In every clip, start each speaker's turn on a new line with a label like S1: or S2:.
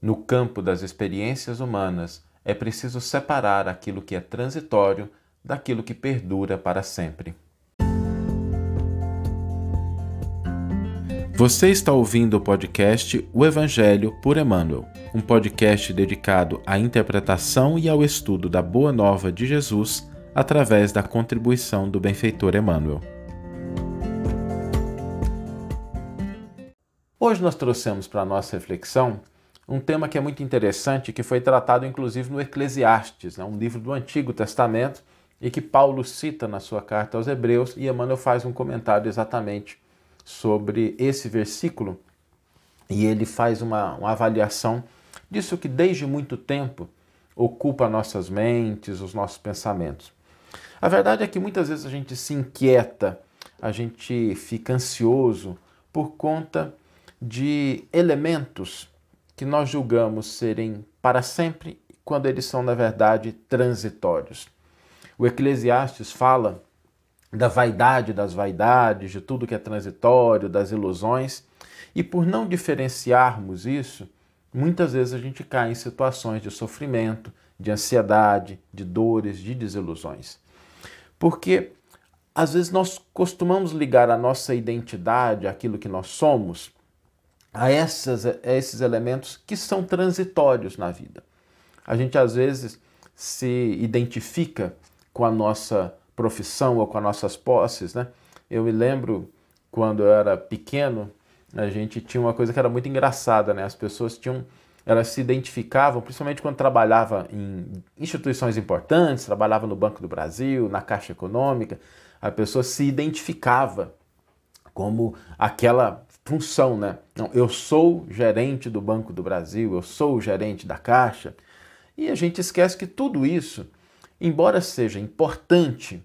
S1: No campo das experiências humanas, é preciso separar aquilo que é transitório daquilo que perdura para sempre. Você está ouvindo o podcast O Evangelho por Emmanuel, um podcast dedicado à interpretação e ao estudo da Boa Nova de Jesus através da contribuição do benfeitor Emmanuel. Hoje nós trouxemos para a nossa reflexão um tema que é muito interessante, que foi tratado inclusive no Eclesiastes, né, um livro do Antigo Testamento, e que Paulo cita na sua carta aos Hebreus, e Emmanuel faz um comentário exatamente sobre esse versículo e ele faz uma, uma avaliação disso que desde muito tempo ocupa nossas mentes, os nossos pensamentos. A verdade é que muitas vezes a gente se inquieta, a gente fica ansioso por conta de elementos que nós julgamos serem para sempre, quando eles são, na verdade, transitórios. O Eclesiastes fala da vaidade das vaidades, de tudo que é transitório, das ilusões. E por não diferenciarmos isso, muitas vezes a gente cai em situações de sofrimento, de ansiedade, de dores, de desilusões. Porque às vezes nós costumamos ligar a nossa identidade, aquilo que nós somos, a, essas, a esses elementos que são transitórios na vida. A gente às vezes se identifica com a nossa profissão ou com as nossas posses, né? Eu me lembro quando eu era pequeno, a gente tinha uma coisa que era muito engraçada, né? As pessoas tinham, elas se identificavam, principalmente quando trabalhava em instituições importantes, trabalhava no Banco do Brasil, na Caixa Econômica, a pessoa se identificava como aquela função, né? Não, eu sou gerente do Banco do Brasil, eu sou gerente da Caixa. E a gente esquece que tudo isso, embora seja importante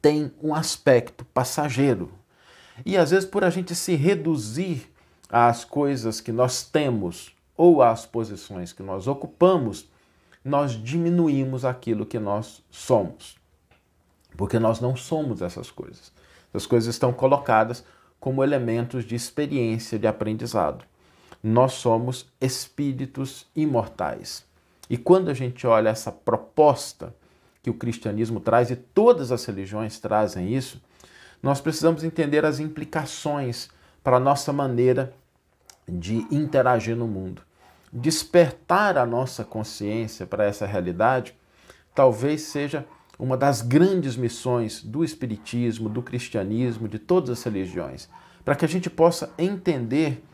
S1: tem um aspecto passageiro. E às vezes, por a gente se reduzir às coisas que nós temos ou às posições que nós ocupamos, nós diminuímos aquilo que nós somos. Porque nós não somos essas coisas. As coisas estão colocadas como elementos de experiência, de aprendizado. Nós somos espíritos imortais. E quando a gente olha essa proposta que o cristianismo traz e todas as religiões trazem isso, nós precisamos entender as implicações para a nossa maneira de interagir no mundo. Despertar a nossa consciência para essa realidade talvez seja uma das grandes missões do Espiritismo, do cristianismo, de todas as religiões, para que a gente possa entender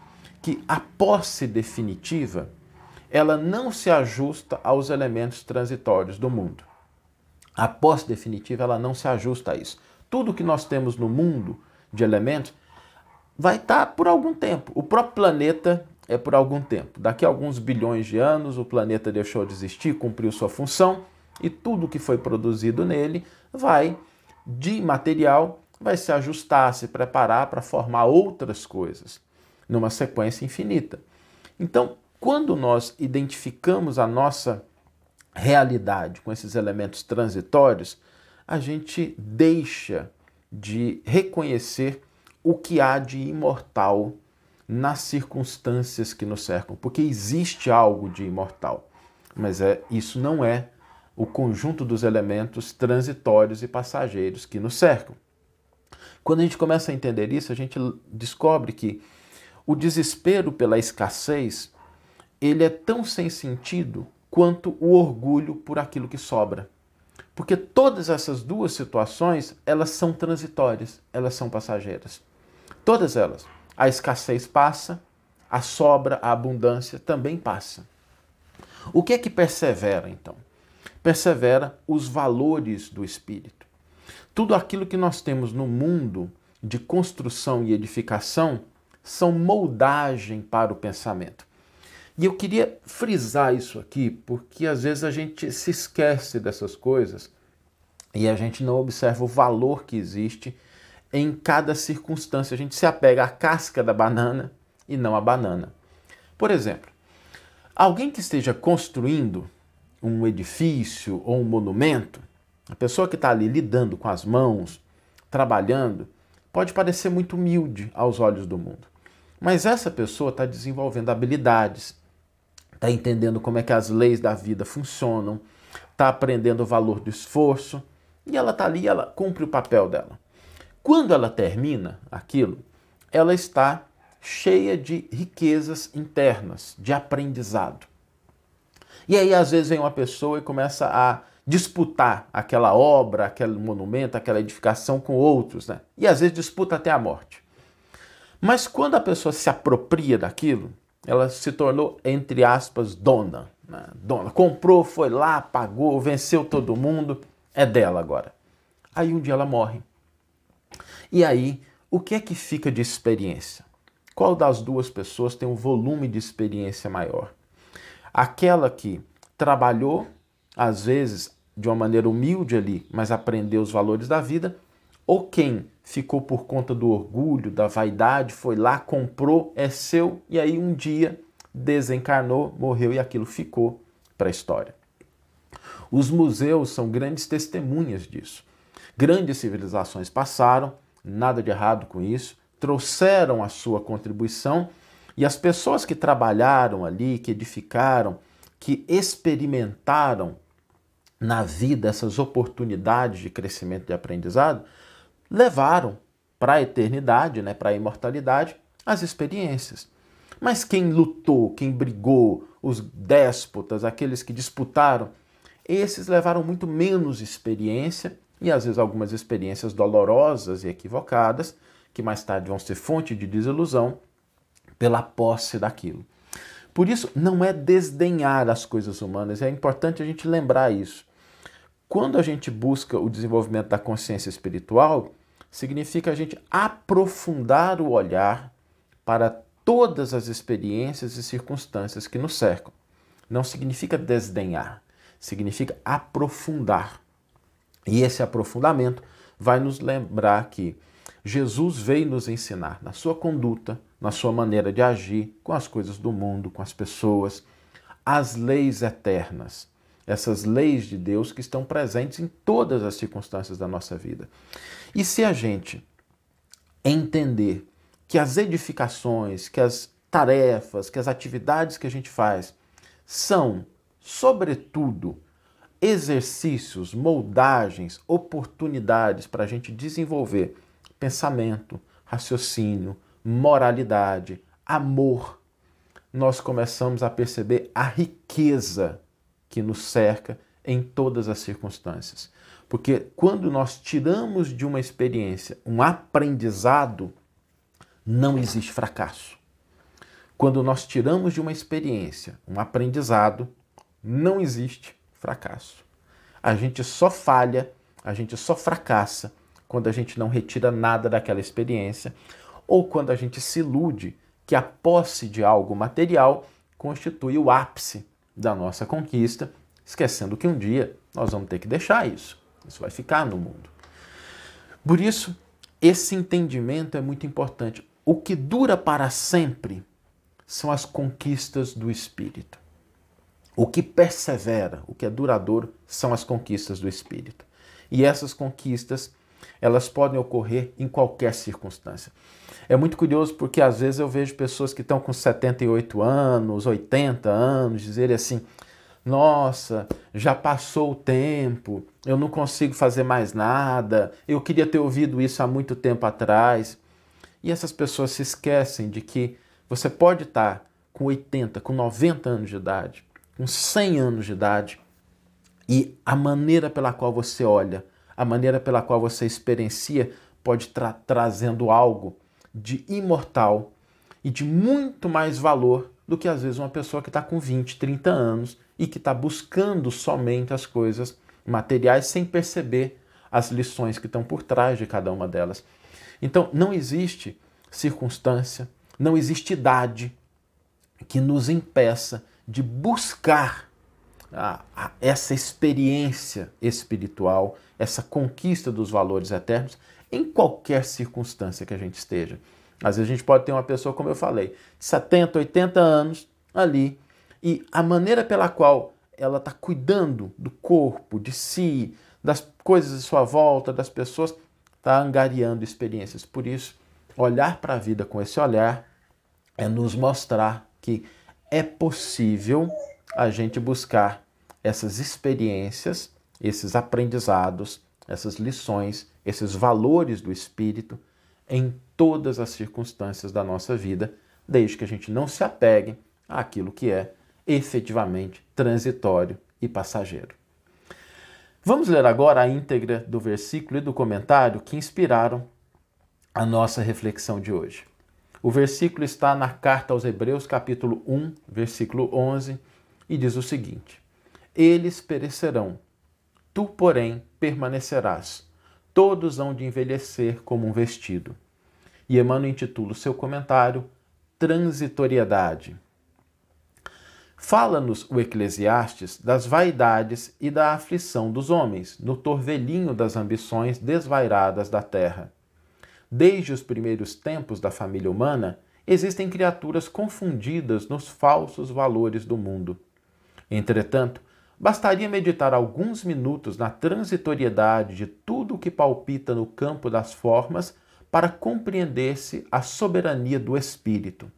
S1: que a posse definitiva ela não se ajusta aos elementos transitórios do mundo. A posse definitiva ela não se ajusta a isso. Tudo que nós temos no mundo de elementos vai estar por algum tempo. O próprio planeta é por algum tempo. Daqui a alguns bilhões de anos, o planeta deixou de existir, cumpriu sua função e tudo que foi produzido nele vai, de material, vai se ajustar, se preparar para formar outras coisas numa sequência infinita. Então, quando nós identificamos a nossa realidade, com esses elementos transitórios, a gente deixa de reconhecer o que há de imortal nas circunstâncias que nos cercam, porque existe algo de imortal, mas é isso não é o conjunto dos elementos transitórios e passageiros que nos cercam. Quando a gente começa a entender isso, a gente descobre que o desespero pela escassez, ele é tão sem sentido quanto o orgulho por aquilo que sobra. Porque todas essas duas situações, elas são transitórias, elas são passageiras. Todas elas. A escassez passa, a sobra, a abundância também passa. O que é que persevera então? Persevera os valores do espírito. Tudo aquilo que nós temos no mundo de construção e edificação são moldagem para o pensamento. E eu queria frisar isso aqui, porque às vezes a gente se esquece dessas coisas e a gente não observa o valor que existe em cada circunstância. A gente se apega à casca da banana e não à banana. Por exemplo, alguém que esteja construindo um edifício ou um monumento, a pessoa que está ali lidando com as mãos, trabalhando, pode parecer muito humilde aos olhos do mundo. Mas essa pessoa está desenvolvendo habilidades, está entendendo como é que as leis da vida funcionam, está aprendendo o valor do esforço e ela está ali, ela cumpre o papel dela. Quando ela termina aquilo, ela está cheia de riquezas internas, de aprendizado. E aí, às vezes, vem uma pessoa e começa a disputar aquela obra, aquele monumento, aquela edificação com outros, né? E às vezes disputa até a morte. Mas quando a pessoa se apropria daquilo, ela se tornou, entre aspas, dona. Né? Dona. Comprou, foi lá, pagou, venceu todo mundo, é dela agora. Aí um dia ela morre. E aí, o que é que fica de experiência? Qual das duas pessoas tem um volume de experiência maior? Aquela que trabalhou, às vezes de uma maneira humilde ali, mas aprendeu os valores da vida, ou quem ficou por conta do orgulho, da vaidade, foi lá, comprou, é seu e aí um dia desencarnou, morreu e aquilo ficou para a história. Os museus são grandes testemunhas disso. Grandes civilizações passaram, nada de errado com isso, trouxeram a sua contribuição e as pessoas que trabalharam ali, que edificaram, que experimentaram na vida essas oportunidades de crescimento e de aprendizado, levaram para a eternidade, né, para a imortalidade, as experiências. Mas quem lutou, quem brigou, os déspotas, aqueles que disputaram, esses levaram muito menos experiência e às vezes algumas experiências dolorosas e equivocadas, que mais tarde vão ser fonte de desilusão pela posse daquilo. Por isso, não é desdenhar as coisas humanas, é importante a gente lembrar isso. Quando a gente busca o desenvolvimento da consciência espiritual, significa a gente aprofundar o olhar para todas as experiências e circunstâncias que nos cercam. Não significa desdenhar, significa aprofundar. E esse aprofundamento vai nos lembrar que Jesus veio nos ensinar na sua conduta, na sua maneira de agir com as coisas do mundo, com as pessoas, as leis eternas, essas leis de Deus que estão presentes em todas as circunstâncias da nossa vida. E se a gente entender que as edificações, que as tarefas, que as atividades que a gente faz são, sobretudo, exercícios, moldagens, oportunidades para a gente desenvolver pensamento, raciocínio, moralidade, amor, nós começamos a perceber a riqueza que nos cerca em todas as circunstâncias. Porque quando nós tiramos de uma experiência um aprendizado, não existe fracasso. Quando nós tiramos de uma experiência um aprendizado, não existe fracasso. A gente só falha, a gente só fracassa quando a gente não retira nada daquela experiência ou quando a gente se ilude que a posse de algo material constitui o ápice da nossa conquista, esquecendo que um dia nós vamos ter que deixar isso. Isso vai ficar no mundo. Por isso, esse entendimento é muito importante. O que dura para sempre são as conquistas do espírito. O que persevera, o que é duradouro, são as conquistas do espírito. E essas conquistas elas podem ocorrer em qualquer circunstância. É muito curioso porque às vezes eu vejo pessoas que estão com 78 anos, 80 anos, dizerem assim: nossa, já passou o tempo, eu não consigo fazer mais nada, eu queria ter ouvido isso há muito tempo atrás. E essas pessoas se esquecem de que você pode estar com 80, com 90 anos de idade, com 100 anos de idade, e a maneira pela qual você olha a maneira pela qual você experiencia pode estar tra trazendo algo de imortal e de muito mais valor do que às vezes uma pessoa que está com 20, 30 anos e que está buscando somente as coisas materiais sem perceber as lições que estão por trás de cada uma delas. Então, não existe circunstância, não existe idade que nos impeça de buscar a, a, essa experiência espiritual, essa conquista dos valores eternos em qualquer circunstância que a gente esteja. Às vezes a gente pode ter uma pessoa, como eu falei, de 70, 80 anos ali, e a maneira pela qual ela está cuidando do corpo, de si, das coisas à sua volta, das pessoas, está angariando experiências. Por isso, olhar para a vida com esse olhar é nos mostrar que é possível a gente buscar essas experiências, esses aprendizados, essas lições, esses valores do espírito em todas as circunstâncias da nossa vida, desde que a gente não se apegue àquilo que é efetivamente transitório e passageiro. Vamos ler agora a íntegra do versículo e do comentário que inspiraram a nossa reflexão de hoje. O versículo está na carta aos Hebreus, capítulo 1, versículo 11, e diz o seguinte: Eles perecerão, tu, porém, permanecerás. Todos hão de envelhecer como um vestido. E Emmanuel intitula o seu comentário Transitoriedade. Fala-nos o Eclesiastes das vaidades e da aflição dos homens, no torvelinho das ambições desvairadas da terra. Desde os primeiros tempos da família humana, existem criaturas confundidas nos falsos valores do mundo. Entretanto, bastaria meditar alguns minutos na transitoriedade de tudo o que palpita no campo das formas para compreender-se a soberania do espírito.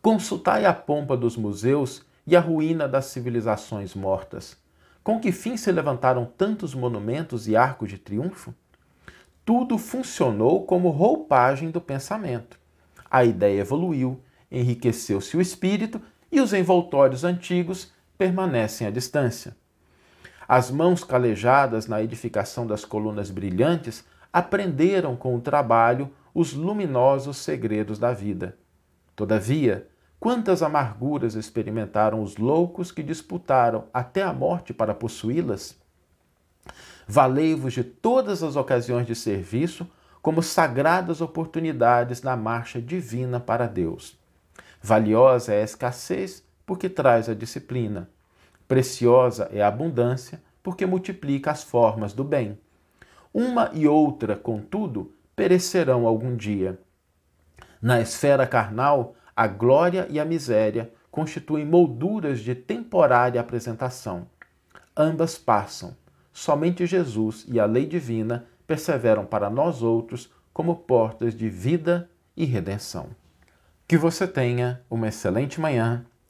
S1: Consultai a pompa dos museus e a ruína das civilizações mortas. Com que fim se levantaram tantos monumentos e arcos de triunfo? Tudo funcionou como roupagem do pensamento. A ideia evoluiu, enriqueceu-se o espírito e os envoltórios antigos permanecem à distância. As mãos calejadas na edificação das colunas brilhantes aprenderam com o trabalho os luminosos segredos da vida. Todavia, quantas amarguras experimentaram os loucos que disputaram até a morte para possuí-las? Valei-vos de todas as ocasiões de serviço como sagradas oportunidades na marcha divina para Deus. Valiosa é a escassez, porque traz a disciplina. Preciosa é a abundância, porque multiplica as formas do bem. Uma e outra, contudo, perecerão algum dia. Na esfera carnal, a glória e a miséria constituem molduras de temporária apresentação. Ambas passam. Somente Jesus e a lei divina perseveram para nós outros como portas de vida e redenção. Que você tenha uma excelente manhã,